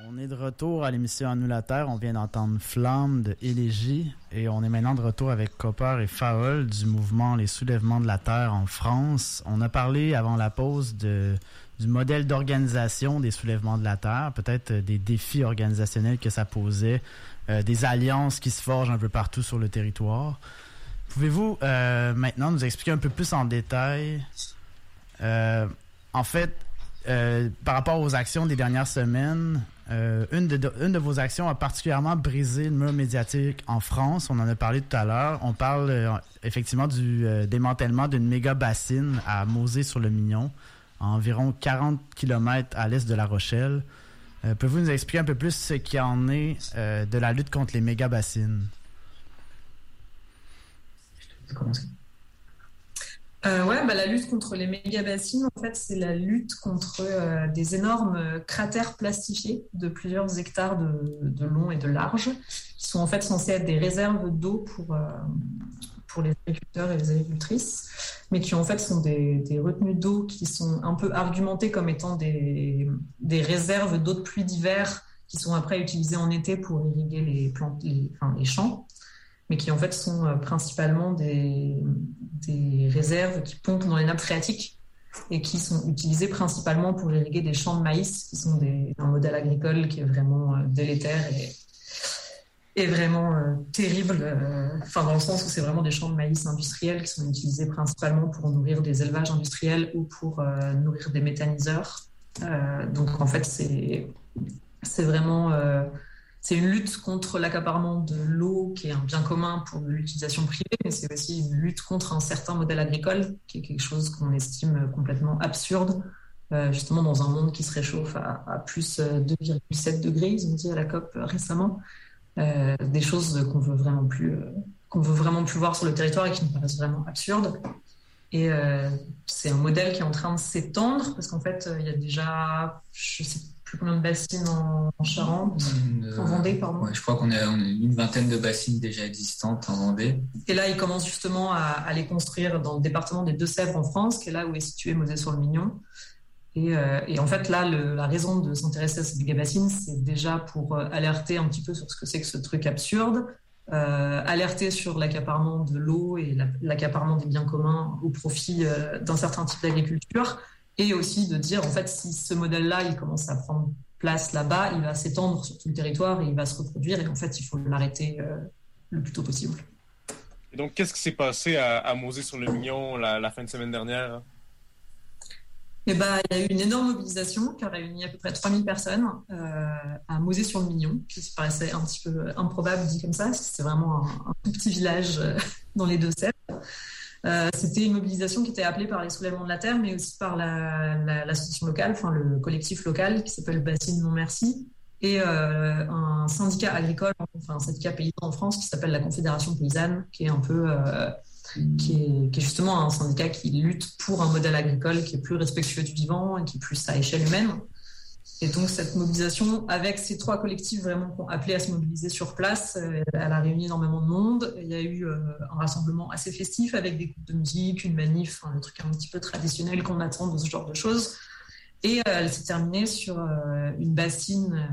On est de retour à l'émission À nous la Terre. On vient d'entendre Flamme de Élégie et on est maintenant de retour avec Copper et Faol du mouvement Les Soulèvements de la Terre en France. On a parlé avant la pause du modèle d'organisation des soulèvements de la Terre, peut-être euh, des défis organisationnels que ça posait, euh, des alliances qui se forgent un peu partout sur le territoire. Pouvez-vous euh, maintenant nous expliquer un peu plus en détail, en fait, par rapport aux actions des dernières semaines, une, de, vos actions a particulièrement brisé le mur médiatique en France? On en a parlé tout à l'heure. On parle effectivement du démantèlement d'une méga bassine à Mosée-sur-le-Mignon à environ 40 km à l'est de La Rochelle. Euh, pouvez-vous nous expliquer un peu plus ce qui en est euh, de la lutte contre les Euh, ouais, bah, la lutte contre les méga-bassines, en fait, c'est la lutte contre des énormes cratères plastifiés de plusieurs hectares de, de, long et de large, qui sont en fait censés être des réserves d'eau pour, pour les agriculteurs et les agricultrices, mais qui en fait sont des, retenues d'eau qui sont un peu argumentées comme étant des, des réserves d'eau de pluie d'hiver qui sont après utilisées en été pour irriguer les, plantes, enfin, les champs, mais qui en fait sont euh, principalement des, réserves qui pompent dans les nappes phréatiques et qui sont utilisées principalement pour irriguer des champs de maïs, qui sont un modèle agricole qui est vraiment euh, délétère et est vraiment euh, terrible, dans le sens où c'est vraiment des champs de maïs industriels qui sont utilisés principalement pour nourrir des élevages industriels ou pour nourrir des méthaniseurs. donc en fait c'est vraiment c'est une lutte contre l'accaparement de l'eau qui est un bien commun pour l'utilisation privée, mais c'est aussi une lutte contre un certain modèle agricole qui est quelque chose qu'on estime complètement absurde. justement dans un monde qui se réchauffe à, à plus 2,7 degrés, ils ont dit à la COP récemment. Euh, des choses qu'on veut euh, qu'on veut vraiment plus voir sur le territoire et qui nous paraissent vraiment absurdes. Et euh, c'est un modèle qui est en train de s'étendre parce qu'en fait, il y a déjà, je sais plus combien de bassines en, Charente, en Vendée, pardon. je crois qu'on a, une vingtaine de bassines déjà existantes en Vendée. Et là, ils commencent justement à, à les construire dans le département des Deux-Sèvres en France, qui est là où est situé Mosée-sur-le-Mignon. Euh, et, en fait, là, la raison de s'intéresser à cette méga-bassine, c'est déjà pour euh, alerter un petit peu sur ce que c'est que ce truc absurde, euh, alerter sur l'accaparement de l'eau et l'accaparement des biens communs au profit d'un certain type d'agriculture, et aussi de dire, en fait, si ce modèle-là, il commence à prendre place là-bas, il va s'étendre sur tout le territoire et il va se reproduire, et en fait, il faut l'arrêter le plus tôt possible. Et donc, qu'est-ce qui s'est passé à, à Mosée-sur-le-Mignon la, la fin de semaine dernière? Eh ben, il y a eu une énorme mobilisation qui a réuni à peu près 3000 personnes euh, à Mosée-sur-le-Mignon, qui se paraissait un petit peu improbable dit comme ça, parce que c'est vraiment un, tout petit village euh, dans les Deux-Sèvres. Euh, c'était une mobilisation qui était appelée par les soulèvements de la terre, mais aussi par l'association la, locale, enfin le collectif local qui s'appelle Bassine Non Merci, et un syndicat agricole, enfin un syndicat paysan en France qui s'appelle la Confédération paysanne, qui est un peu qui est, justement un syndicat qui lutte pour un modèle agricole qui est plus respectueux du vivant et qui est plus à échelle humaine. Et donc cette mobilisation, avec ces trois collectifs vraiment qui ont appelé à se mobiliser sur place, euh, elle a réuni énormément de monde. Il y a eu euh, un rassemblement assez festif avec des groupes de musique, une manif, un truc un petit peu traditionnel qu'on attend de ce genre de choses. Et euh, elle s'est terminée sur une bassine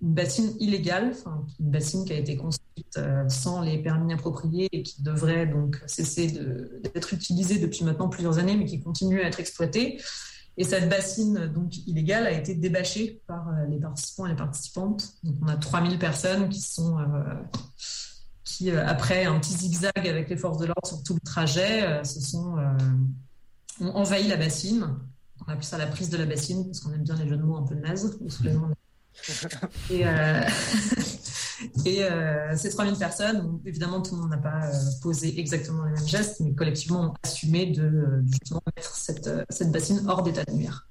une bassine illégale, une bassine qui a été construite sans les permis appropriés et qui devrait donc cesser d'être utilisée depuis maintenant plusieurs années, mais qui continue à être exploitée. Et cette bassine donc illégale a été débâchée par euh, les participants et les participantes. Donc on a 3000 personnes qui sont euh, qui après un petit zigzag avec les forces de l'ordre sur tout le trajet, se sont ont envahi la bassine. On appelle ça la prise de la bassine parce qu'on aime bien les jeux de mots un peu nazes, et, euh, Et euh, ces 3000 personnes, évidemment, tout le monde n'a pas euh, posé exactement les mêmes gestes, mais collectivement ont assumé de justement mettre cette, cette bassine hors d'état de nuire.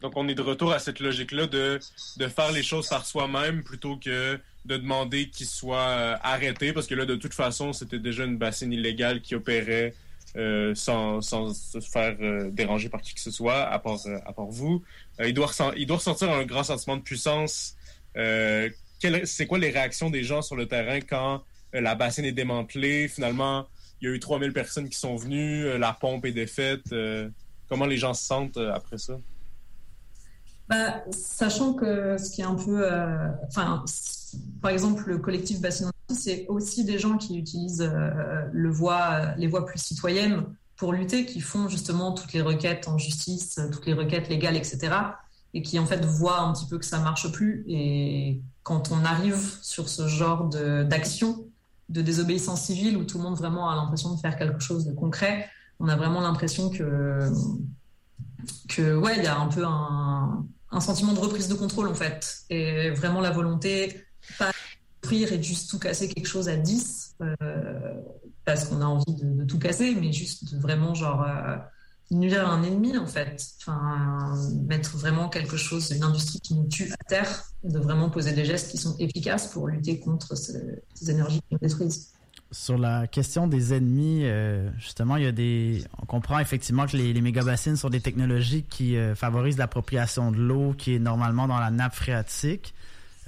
Donc, on est de retour à cette logique-là de, de faire les choses par soi-même plutôt que de demander qu'ils soient arrêtés, parce que là, de toute façon, c'était déjà une bassine illégale qui opérait euh, sans, sans, se faire euh, déranger par qui que ce soit, à part, euh, à part vous. il, doit il doit ressentir un grand sentiment de puissance. C'est quoi les réactions des gens sur le terrain quand la bassine est démantelée? Finalement, il y a eu 3000 personnes qui sont venues, la pompe est défaite. comment les gens se sentent après ça? Bah, sachant que ce qui est un peu... Enfin, par exemple, le collectif Bassin c'est aussi des gens qui utilisent euh, le voie, les voies plus citoyennes pour lutter, qui font justement toutes les requêtes en justice, toutes les requêtes légales, etc. Et qui en fait voient un petit peu que ça marche plus. Et quand on arrive sur ce genre d'action, de, désobéissance civile, où tout le monde vraiment a l'impression de faire quelque chose de concret, on a vraiment l'impression que, que ouais, il y a un peu un, sentiment de reprise de contrôle en fait, et vraiment la volonté pas et juste tout casser quelque chose à 10 euh, parce qu'on a envie de, tout casser, mais juste de vraiment genre euh, nuire à un ennemi en fait. Enfin, mettre vraiment quelque chose, une industrie qui nous tue à terre, de vraiment poser des gestes qui sont efficaces pour lutter contre ces, énergies qui nous détruisent. Sur la question des ennemis, euh, justement, il y a des. On comprend effectivement que les, les méga-bassines sont des technologies qui favorisent l'appropriation de l'eau qui est normalement dans la nappe phréatique.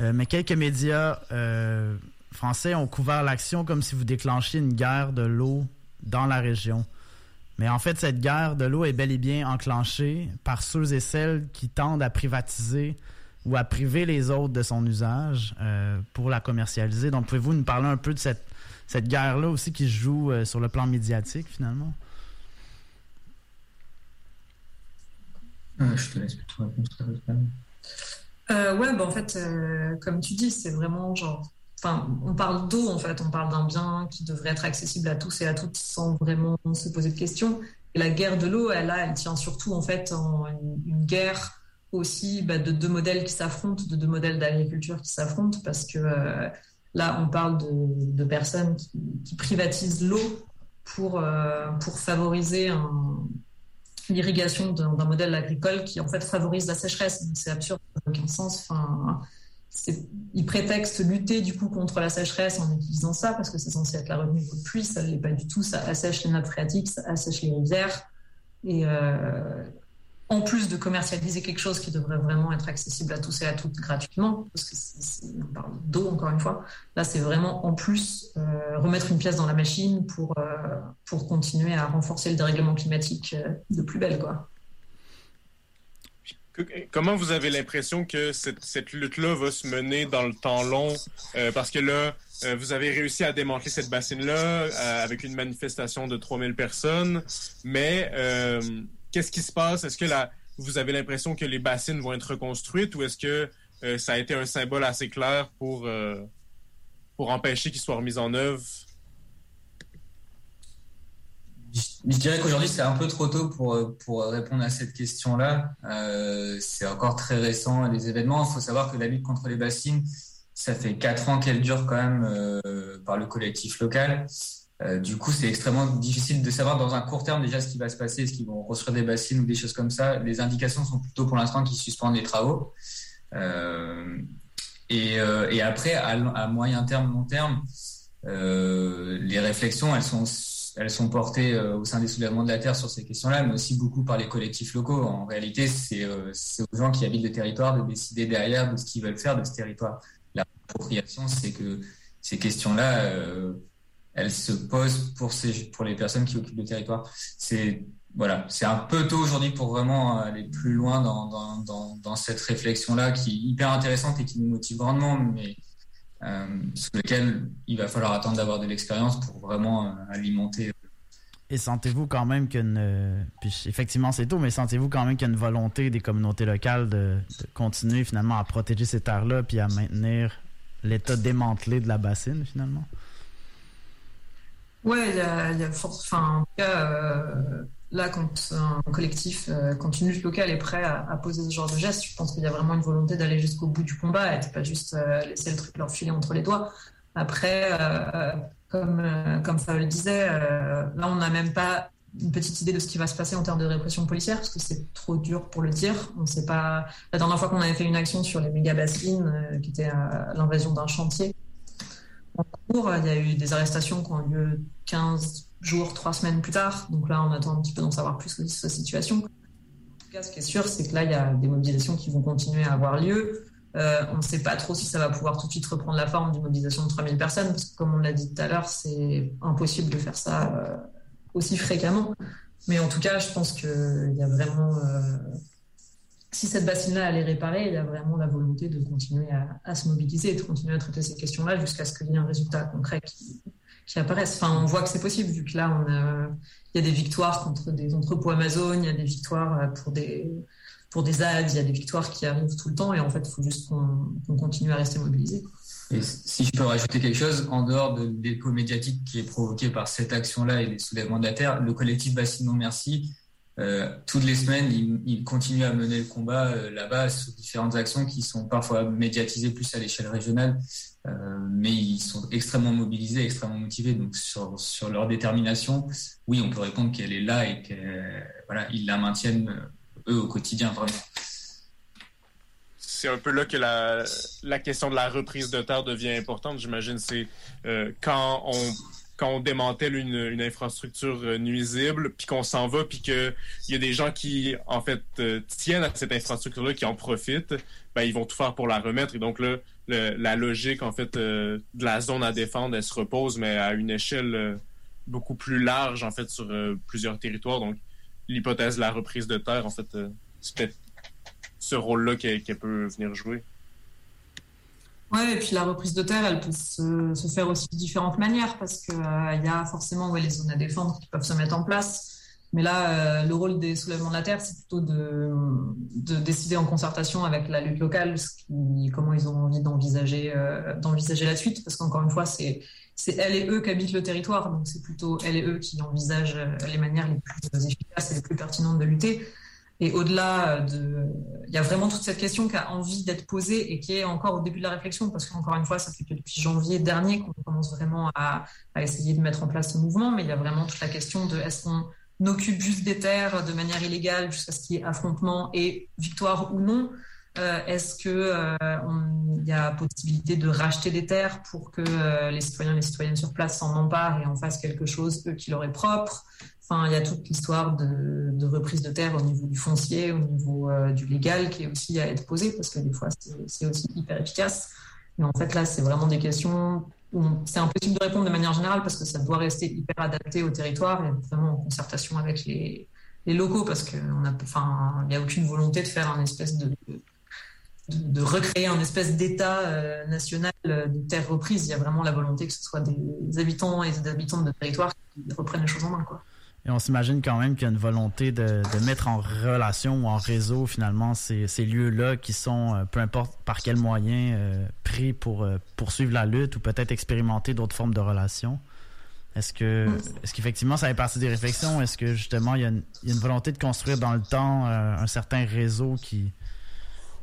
Euh, mais quelques médias euh, français ont couvert l'action comme si vous déclenchiez une guerre de l'eau dans la région. Mais en fait, cette guerre de l'eau est bel et bien enclenchée par ceux et celles qui tendent à privatiser ou à priver les autres de son usage euh, pour la commercialiser. Donc, pouvez-vous nous parler un peu de cette, cette guerre-là aussi qui se joue sur le plan médiatique, finalement? je te laisse plutôt répondre. Euh, ouais, bah, en fait, euh, comme tu dis, c'est vraiment genre. Enfin, on parle d'eau, en fait, on parle d'un bien qui devrait être accessible à tous et à toutes sans vraiment se poser de questions. La guerre de l'eau, elle, elle tient surtout, en fait, en une, guerre aussi bah, de deux modèles qui s'affrontent, de deux modèles d'agriculture qui s'affrontent, parce que euh, là, on parle de, personnes qui, privatisent l'eau pour, euh, pour favoriser l'irrigation d'un modèle agricole qui en fait favorise la sécheresse. C'est absurde, ça n'a aucun sens. Ils prétextent lutter du coup contre la sécheresse en utilisant ça parce que c'est censé être la retenue de pluie, ça ne l'est pas du tout, ça assèche les nappes phréatiques, ça assèche les rivières. Et, euh, en plus de commercialiser quelque chose qui devrait vraiment être accessible à tous et à toutes gratuitement, parce que on parle d'eau encore une fois, là c'est vraiment en plus euh, remettre une pièce dans la machine pour, euh, pour continuer à renforcer le dérèglement climatique de plus belle. Quoi. Comment vous avez l'impression que cette, lutte-là va se mener dans le temps long? parce que là, vous avez réussi à démanteler cette bassine-là avec une manifestation de 3000 personnes, mais qu'est-ce qui se passe? Est-ce que vous avez l'impression que les bassines vont être reconstruites ou est-ce que euh, ça a été un symbole assez clair pour, euh, pour empêcher qu'ils soient remis en œuvre? Je, dirais qu'aujourd'hui, c'est un peu trop tôt pour, pour répondre à cette question-là. Euh, c'est encore très récent, les événements. Il faut savoir que la lutte contre les bassines, ça fait quatre ans qu'elle dure quand même par le collectif local. Euh, du coup, c'est extrêmement difficile de savoir dans un court terme déjà ce qui va se passer, est-ce qu'ils vont construire des bassines ou des choses comme ça? Les indications sont plutôt pour l'instant qu'ils suspendent les travaux. Euh, euh, et, après, à, moyen terme, long terme, les réflexions, elles sont, elles sont portées au sein des soulèvements de la Terre sur ces questions-là, mais aussi beaucoup par les collectifs locaux. En réalité, c'est aux gens qui habitent le territoire de décider derrière de ce qu'ils veulent faire de ce territoire. L'appropriation, c'est que ces questions-là elle se pose pour, les personnes qui occupent le territoire. C'est voilà, c'est un peu tôt aujourd'hui pour vraiment aller plus loin dans, dans, cette réflexion-là qui est hyper intéressante et qui nous motive grandement, mais euh, sur lequel il va falloir attendre d'avoir de l'expérience pour vraiment euh, alimenter. Et sentez-vous quand même qu'une. Euh, puis effectivement, c'est tôt, mais sentez-vous quand même qu'il y a une volonté des communautés locales de, de continuer finalement à protéger ces terres-là puis à maintenir l'état démantelé de la bassine finalement? Ouais, il y a, y a enfin, en tout cas, euh, là, quand un collectif, quand une lutte locale est prêt à, poser ce genre de geste, je pense qu'il y a vraiment une volonté d'aller jusqu'au bout du combat et pas juste laisser le truc leur filer entre les doigts. Après, comme, comme le disait, là, on n'a même pas une petite idée de ce qui va se passer en termes de répression policière, parce que c'est trop dur pour le dire. On sait pas. La dernière fois qu'on avait fait une action sur les méga bassines, euh, qui était l'invasion d'un chantier en cours, il y a eu des arrestations qui ont eu lieu 15 jours, 3 semaines plus tard. Donc là, on attend un petit peu d'en savoir plus sur cette situation. En tout cas, ce qui est sûr, c'est que là, il y a des mobilisations qui vont continuer à avoir lieu. Euh, on ne sait pas trop si ça va pouvoir tout de suite reprendre la forme d'une mobilisation de 3000 personnes, parce que comme on l'a dit tout à l'heure, c'est impossible de faire ça. Euh, aussi fréquemment. Mais en tout cas, je pense qu'il y a vraiment. Euh, si cette bassine-là allait réparer, il y a vraiment la volonté de continuer à, se mobiliser de continuer à traiter ces questions-là jusqu'à ce qu'il y ait un résultat concret qui, qui, apparaisse. Enfin, on voit que c'est possible, vu que là, on il y a des victoires contre des entrepôts Amazon, il y a des victoires pour des, pour des ads, il y a des victoires qui arrivent tout le temps, et en fait, il faut juste qu'on continue à rester mobilisé. Si je peux rajouter quelque chose, en dehors de l'écho médiatique qui est provoqué par cette action-là et les soulèvements de la Terre, le collectif Bassine Non Merci, euh, toutes les semaines, il, continue à mener le combat euh, là-bas sur différentes actions qui sont parfois médiatisées plus à l'échelle régionale, euh, mais ils sont extrêmement mobilisés, extrêmement motivés. Donc sur, sur leur détermination, oui, on peut répondre qu'elle est là et qu'ils voilà, la maintiennent eux au quotidien vraiment c'est un peu là que la, la, question de la reprise de terre devient importante, j'imagine. C'est euh, quand on quand on démantèle une, infrastructure euh, nuisible, puis qu'on s'en va, puis qu'il y a des gens qui, en fait, euh, tiennent à cette infrastructure-là, qui en profitent, ben, ils vont tout faire pour la remettre. Et donc là, la logique, en fait, de la zone à défendre, elle se repose, mais à une échelle beaucoup plus large, en fait, sur plusieurs territoires. Donc, l'hypothèse de la reprise de terre, en fait, c'est peut-être ce rôle-là qu'elle peut venir jouer. Ouais, et puis la reprise de terre, elle peut se, faire aussi de différentes manières parce qu'il euh, y a forcément ouais, les zones à défendre qui peuvent se mettre en place. Mais là, euh, le rôle des soulèvements de la terre, c'est plutôt de, de, décider en concertation avec la lutte locale comment ils ont envie d'envisager euh, d'envisager la suite. Parce qu'encore une fois, c'est c'est elles et eux qui habitent le territoire, donc c'est plutôt elles et eux qui envisagent les manières les plus efficaces et les plus pertinentes de lutter. Et au-delà de, il y a vraiment toute cette question qui a envie d'être posée et qui est encore au début de la réflexion, parce qu'encore une fois, ça fait que depuis janvier dernier qu'on commence vraiment à, essayer de mettre en place ce mouvement, mais il y a vraiment toute la question de est-ce qu'on occupe juste des terres de manière illégale jusqu'à ce qu'il y ait affrontement et victoire ou non euh, Est-ce qu'il euh, y a possibilité de racheter des terres pour que euh, les citoyens et les citoyennes sur place s'en emparent et en fassent quelque chose, eux, qui leur est propre il y a toute l'histoire de, reprise de terre au niveau du foncier, au niveau euh, du légal, qui est aussi à être posée, parce que des fois, c'est aussi hyper efficace. Mais en fait, là, c'est vraiment des questions où c'est impossible de répondre de manière générale, parce que ça doit rester hyper adapté au territoire, et vraiment en concertation avec les, locaux, parce qu'il n'y a aucune volonté de faire un espèce de, de, recréer un espèce d'État euh, national de terre reprise. Il y a vraiment la volonté que ce soit des habitants et des habitants de territoire qui reprennent les choses en main. Quoi. Et on s'imagine quand même qu'il y a une volonté de, mettre en relation ou en réseau finalement ces, lieux-là qui sont, euh, peu importe par quel moyen, euh, pris pour euh, poursuivre la lutte ou peut-être expérimenter d'autres formes de relations. Est-ce que, est-ce qu'effectivement ça fait partie des réflexions? Est-ce que justement il y, a une, volonté de construire dans le temps un certain réseau qui,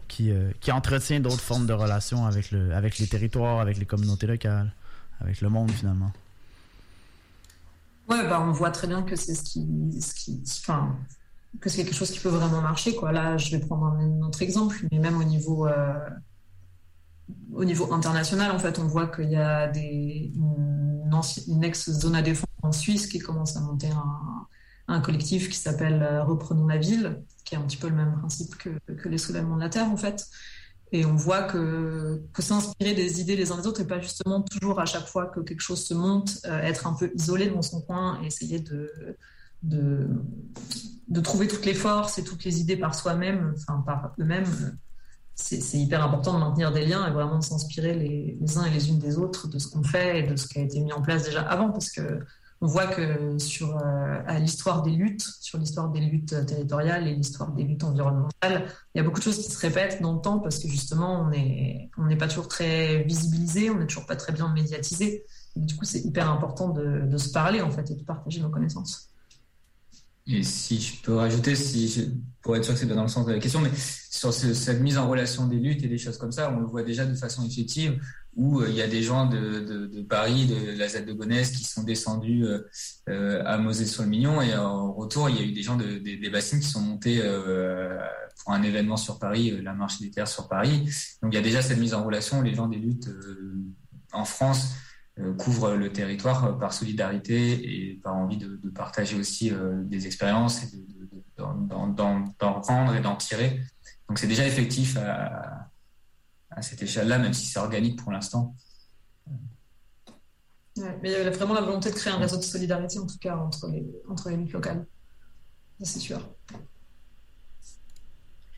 qui, qui entretient d'autres formes de relations avec, le, avec les territoires, avec les communautés locales, avec le monde finalement? Ouais, bah, on voit très bien que c'est ce qui, ce qui, enfin, que c'est quelque chose qui peut vraiment marcher. Quoi. Là, je vais prendre un autre exemple, mais même au niveau, euh, au niveau international, en fait, on voit qu'il y a des, une, ex-zone à défense en Suisse qui commence à monter un, un collectif qui s'appelle euh, Reprenons la ville, qui est un petit peu le même principe que, les soulèvements de la terre, en fait. Et on voit que, s'inspirer des idées les uns des autres et pas justement toujours à chaque fois que quelque chose se monte, euh, être un peu isolé dans son coin et essayer de, de, de, trouver toutes les forces et toutes les idées par soi-même, enfin par eux-mêmes. C'est hyper important de maintenir des liens et vraiment de s'inspirer les, les, uns et les unes des autres de ce qu'on fait et de ce qui a été mis en place déjà avant parce que on voit que sur euh, l'histoire des luttes, sur l'histoire des luttes territoriales et l'histoire des luttes environnementales, il y a beaucoup de choses qui se répètent dans le temps parce que justement, on n'est on pas toujours très visibilisé, on n'est toujours pas très bien médiatisé. du coup, c'est hyper important de, se parler en fait et de partager nos connaissances. Et si je peux rajouter, si pour être sûr que c'est bien dans le sens de la question, mais sur cette mise en relation des luttes et des choses comme ça, on le voit déjà de façon effective, où euh, il y a des gens de, Paris, de la Z de Gonesse, qui sont descendus euh, euh, à Mosée-sur-le-Mignon, et en retour, il y a eu des gens des bassines qui sont montés pour un événement sur Paris, la marche des terres sur Paris. Donc il y a déjà cette mise en relation, les gens des luttes en France couvre le territoire par solidarité et par envie de, partager aussi des expériences et d'en prendre et d'en tirer. Donc c'est déjà effectif à, cette échelle-là, même si c'est organique pour l'instant. mais il y a vraiment la volonté de créer un réseau de solidarité, en tout cas, entre les, entre les luttes locales. C'est sûr. Je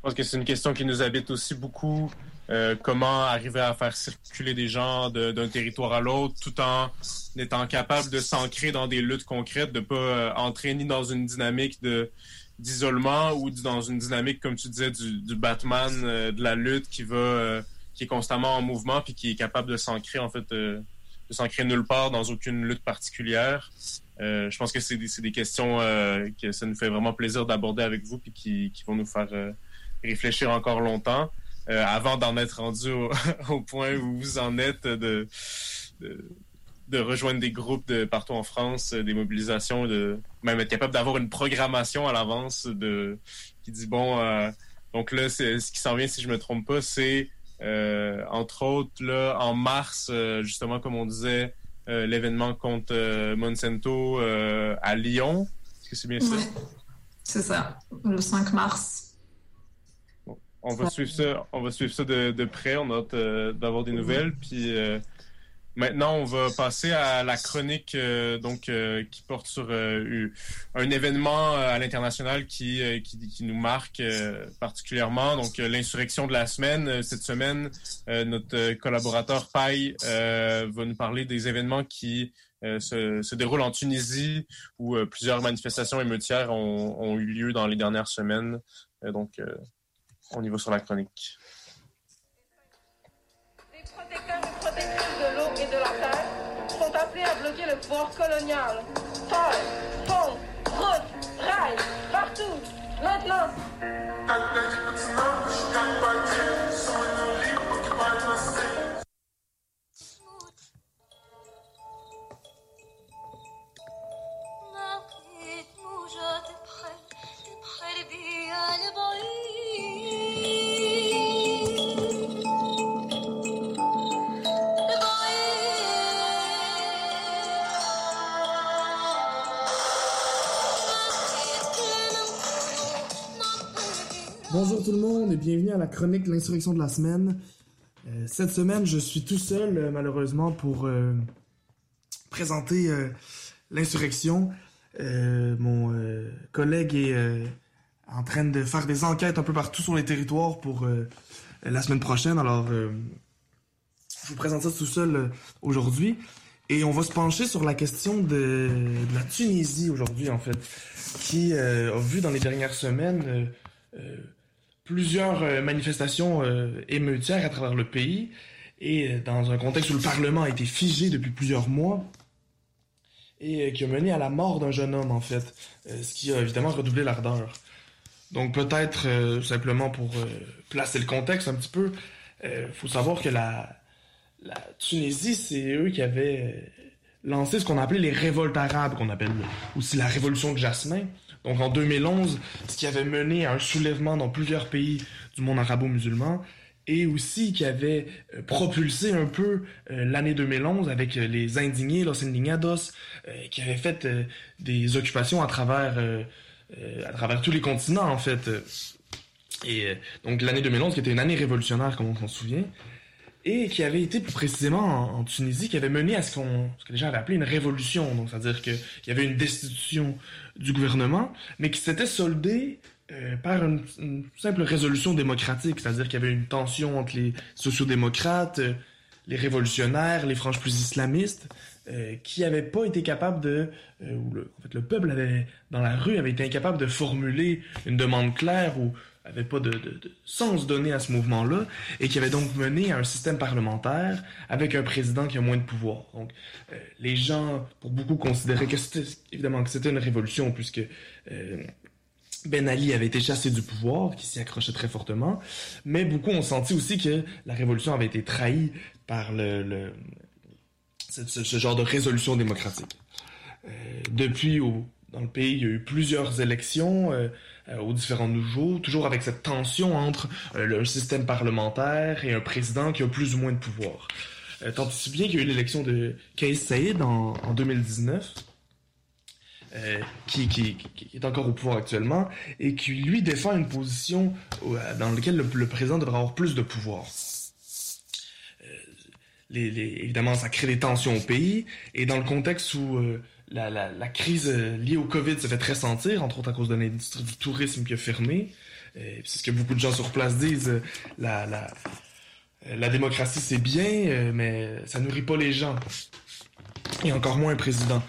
pense que c'est une question qui nous habite aussi beaucoup euh, comment arriver à faire circuler des gens d'un territoire à l'autre tout en étant capable de s'ancrer dans des luttes concrètes, de pas euh, entrer ni dans une dynamique de d'isolement ou dans une dynamique, comme tu disais, du, Batman, euh, de la lutte qui va, qui est constamment en mouvement puis qui est capable de s'ancrer en fait, de s'ancrer nulle part dans aucune lutte particulière. je pense que c'est des, questions que ça nous fait vraiment plaisir d'aborder avec vous puis qui, vont nous faire réfléchir encore longtemps. Euh, avant d'en être rendu au, point où vous en êtes de, de, rejoindre des groupes de partout en France, des mobilisations, de même être capable d'avoir une programmation à l'avance de qui dit bon euh, donc là ce qui s'en vient si je me trompe pas c'est euh, entre autres là en mars justement comme on disait l'événement contre Monsanto à Lyon. Est-ce que c'est bien ça? C'est ça. Le 5 mars. On va suivre ça, on va suivre ça de, près. On a hâte euh, d'avoir des nouvelles. Puis euh, maintenant, on va passer à la chronique euh, donc qui porte sur un événement à l'international qui, qui, nous marque particulièrement. Donc l'insurrection de la semaine. Cette semaine, notre collaborateur Paille va nous parler des événements qui se, déroulent en Tunisie, où plusieurs manifestations émeutières ont, ont, eu lieu dans les dernières semaines. donc on y va sur la chronique. Les protecteurs et protectrices de la terre sont appelés à bloquer le pouvoir colonial. Terre, pont, route, rail, partout, maintenant. Chronique l'insurrection de la semaine. Euh, cette semaine, je suis tout seul, euh, malheureusement, pour euh, présenter l'insurrection. mon collègue est en train de faire des enquêtes un peu partout sur les territoires pour la semaine prochaine. Alors, je vous présente ça tout seul aujourd'hui. Et on va se pencher sur la question de, de la Tunisie aujourd'hui, en fait, qui a vu dans les dernières semaines plusieurs euh, manifestations euh, émeutières à travers le pays et euh, dans un contexte où le Parlement a été figé depuis plusieurs mois et qui a mené à la mort d'un jeune homme en fait, ce qui a évidemment redoublé l'ardeur. Donc peut-être simplement pour placer le contexte un petit peu, il faut savoir que la, la Tunisie, c'est eux qui avaient lancé ce qu'on appelait les révoltes arabes, qu'on appelle aussi la révolution de Jasmin, donc en 2011, ce qui avait mené à un soulèvement dans plusieurs pays du monde arabo-musulman et aussi qui avait euh, propulsé un peu euh, l'année 2011 avec euh, les indignés, los indignados, qui avaient fait des occupations à travers, à travers tous les continents en fait. Et donc l'année 2011 qui était une année révolutionnaire comme on s'en souvient et qui avait été plus précisément en, Tunisie, qui avait mené à ce que les gens avaient appelé une révolution. Donc, c'est-à-dire qu'il y avait une destitution du gouvernement, mais qui s'était soldée euh, par une, simple résolution démocratique, c'est-à-dire qu'il y avait une tension entre les sociodémocrates, euh, les révolutionnaires, les franges plus islamistes, euh, qui n'avaient pas été capables de, ou en fait, le peuple avait, dans la rue avait été incapable de formuler une demande claire ou avait pas de, sens donné à ce mouvement-là et qui avait donc mené à un système parlementaire avec un président qui a moins de pouvoir. Donc, euh, les gens, pour beaucoup, considéraient que c'était évidemment que c'était une révolution puisque euh, Ben Ali avait été chassé du pouvoir, qui s'y accrochait très fortement, mais beaucoup ont senti aussi que la révolution avait été trahie par le, ce, genre de résolution démocratique. Euh, depuis, dans le pays, il y a eu plusieurs élections aux différents niveaux, toujours avec cette tension entre euh, le système parlementaire et un président qui a plus ou moins de pouvoir. Euh, tant si bien qu'il y a eu l'élection de Kais Saïd en, en 2019, euh, qui, est encore au pouvoir actuellement, et qui lui défend une position euh, dans laquelle le, président devrait avoir plus de pouvoir? Euh, évidemment, ça crée des tensions au pays, et dans le contexte où euh, la, la, crise liée au Covid se fait très sentir, entre autres à cause de l'industrie du tourisme qui a fermé, c'est ce que beaucoup de gens sur place disent, la, la, la démocratie c'est bien, mais ça nourrit pas les gens et encore moins un président.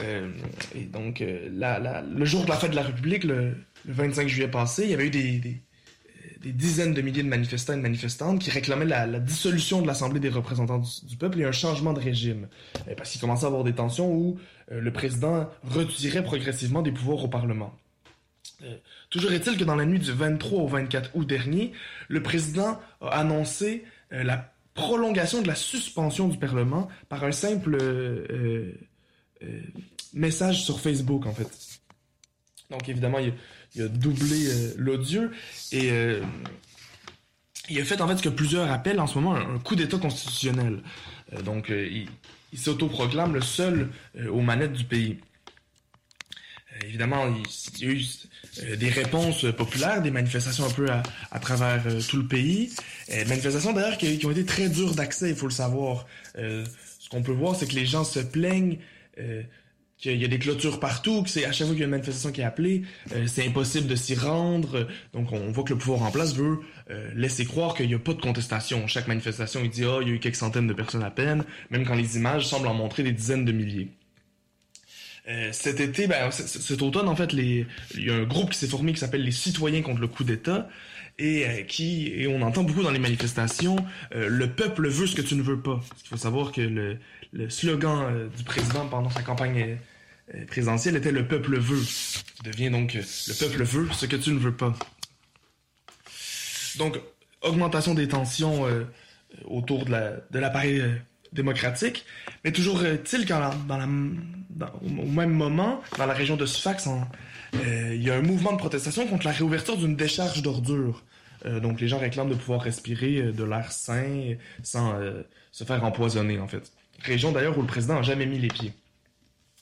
Euh, et donc, euh, la, le jour de la fête de la République, le, le 25 juillet passé, il y avait eu des, des, des, dizaines de milliers de manifestants et de manifestantes qui réclamaient la, dissolution de l'Assemblée des représentants du, peuple et un changement de régime. Euh, parce qu'il commençait à avoir des tensions où le président retirait progressivement des pouvoirs au Parlement. toujours est-il que dans la nuit du 23 au 24 août dernier, le président a annoncé la prolongation de la suspension du Parlement par un simple euh, euh, message sur Facebook, en fait. Donc, évidemment, il, il a doublé euh, l'odieux et il a fait, en fait, ce que plusieurs appellent en ce moment un, coup d'État constitutionnel. donc, il, il s'autoproclame le seul aux manettes du pays. évidemment, il, y a eu euh, des réponses populaires, des manifestations un peu à, travers euh, tout le pays. Euh, manifestations d'ailleurs qui, ont été très dures d'accès, il faut le savoir. Euh, ce qu'on peut voir, c'est que les gens se plaignent qu'il y a des clôtures partout, que c'est à chaque fois qu'il y a une manifestation qui est appelée, c'est impossible de s'y rendre. Donc on voit que le pouvoir en place veut laisser croire qu'il n'y a pas de contestation. Chaque manifestation, il dit oh, il y a eu quelques centaines de personnes à peine, même quand les images semblent en montrer des dizaines de milliers. Euh, cet été, ben, cet automne, en fait, il y a un groupe qui s'est formé qui s'appelle les Citoyens contre le coup d'État et euh, qui et on entend beaucoup dans les manifestations euh, le peuple veut ce que tu ne veux pas. Il faut savoir que le, le slogan euh, du président pendant sa campagne euh, présidentielle était le peuple veut. Qui devient donc le peuple veut ce que tu ne veux pas. Donc augmentation des tensions autour de l'appareil la, de démocratique, mais toujours est-il qu'en dans la dans, au même moment, dans la région de Sfax, euh, il y a un mouvement de protestation contre la réouverture d'une décharge d'ordures. Euh, donc les gens réclament de pouvoir respirer euh, de l'air sain sans euh, se faire empoisonner en fait. Région d'ailleurs où le président n'a jamais mis les pieds.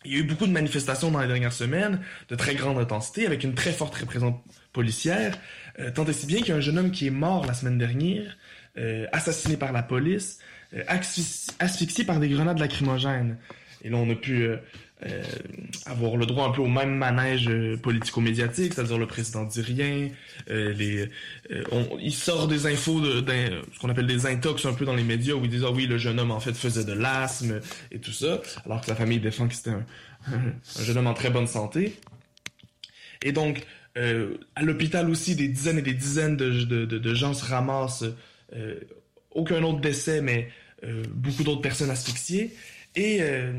Il y a eu beaucoup de manifestations dans les dernières semaines, de très grande intensité, avec une très forte représentation policière, euh, tant et si bien qu'il y a un jeune homme qui est mort la semaine dernière, euh, assassiné par la police, euh, asphyxié par des grenades lacrymogènes. Et là, on a pu euh, euh, avoir le droit un peu au même manège euh, politico-médiatique, c'est-à-dire le président dit rien, euh, les, on, il sort des infos, de, ce qu'on appelle des intox un peu dans les médias, où ils disent « Ah oui, le jeune homme, en fait, faisait de l'asthme et tout ça », alors que la famille défend que c'était un, un, jeune homme en très bonne santé. Et donc, à l'hôpital aussi, des dizaines et des dizaines de, de, gens se ramassent, aucun autre décès, mais beaucoup d'autres personnes asphyxiées. Et euh,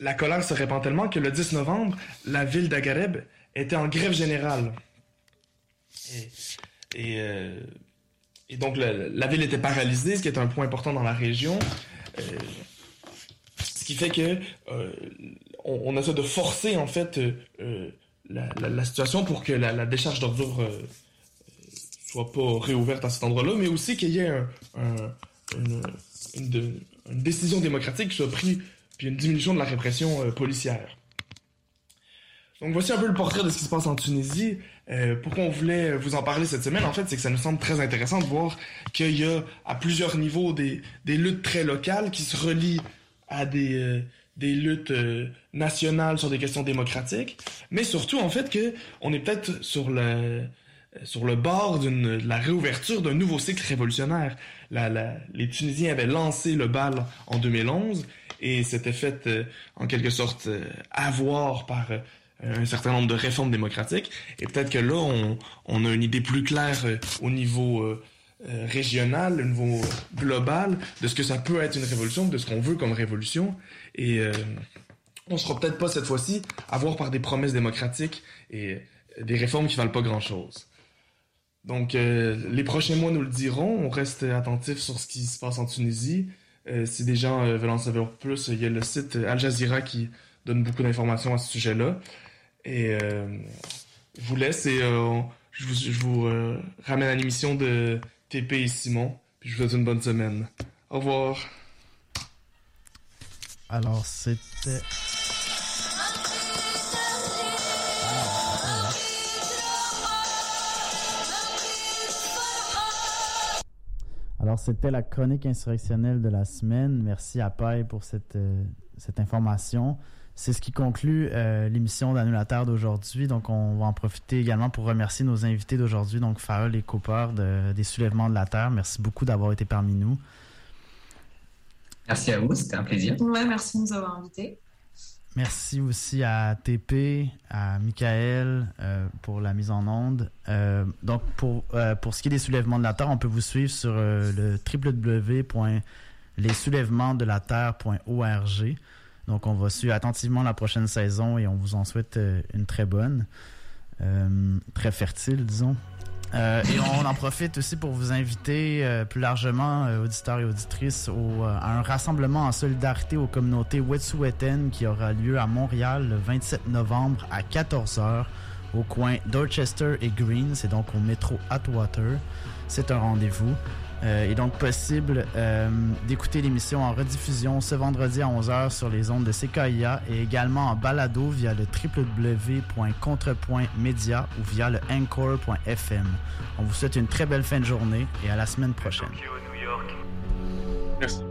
la colère se répand tellement que le 10 novembre, la ville d'Agareb était en grève générale. Et, euh, donc la, la, ville était paralysée, ce qui est un point important dans la région. Euh, ce qui fait que on, on, essaie de forcer en fait la, la, la, situation pour que la, décharge d'ordures soit pas réouverte à cet endroit-là, mais aussi qu'il y ait un, un, une, une, une décision démocratique qui soit prise, puis une diminution de la répression euh, policière. Donc voici un peu le portrait de ce qui se passe en Tunisie. Euh, pourquoi on voulait vous en parler cette semaine, en fait, c'est que ça nous semble très intéressant de voir qu'il y a à plusieurs niveaux des, des luttes très locales qui se relient à des, euh, des luttes nationales sur des questions démocratiques, mais surtout en fait que on est peut-être sur le sur le bord de la réouverture d'un nouveau cycle révolutionnaire. Les Tunisiens avaient lancé le bal en 2011 et s'était fait en quelque sorte avoir par un certain nombre de réformes démocratiques. Et peut-être que là, on, a une idée plus claire au niveau régional, au niveau global, de ce que ça peut être une révolution, de ce qu'on veut comme révolution. Et on sera peut-être pas cette fois-ci à voir par des promesses démocratiques et des réformes qui valent pas grand-chose. Donc, euh, les prochains mois nous le diront. On reste attentif sur ce qui se passe en Tunisie. Euh, si des gens euh, veulent en savoir plus, il y a le site Al Jazeera qui donne beaucoup d'informations à ce sujet-là. Et je vous laisse et je vous, je vous ramène à l'émission de TP et Simon. Puis je vous souhaite une bonne semaine. Au revoir. Alors, c'était... Alors, c'était la chronique insurrectionnelle de la semaine. Merci à Paille pour cette, euh, cette information. C'est ce qui conclut euh, l'émission d'annulateur d'aujourd'hui. Donc, on va en profiter également pour remercier nos invités d'aujourd'hui, donc Farrell et Cooper de, des Soulèvements de la Terre. Merci beaucoup d'avoir été parmi nous. Merci à vous, c'était un plaisir. Ouais, merci de nous avoir invités. Merci aussi à TP, à Michael euh, pour la mise en onde. Euh, donc, pour, euh, pour ce qui est des soulèvements de la Terre, on peut vous suivre sur le www.lessoulèvementsdelaterre.org. Donc, on va suivre attentivement la prochaine saison et on vous en souhaite une très bonne, très fertile, disons. Euh, et on en profite aussi pour vous inviter euh, plus largement, euh, auditeurs et auditrices, à un rassemblement en solidarité aux communautés Wet'suwet'en qui aura lieu à Montréal le 27 novembre à 14h au coin Dorchester et Green. C'est donc au métro Atwater. C'est un rendez-vous. Euh, est donc possible euh, d'écouter l'émission en rediffusion ce vendredi à 11h sur les ondes de CKIA et également en balado via le www.contrepointmedia ou via le encore.fm. On vous souhaite une très belle fin de journée et à la semaine prochaine. Merci.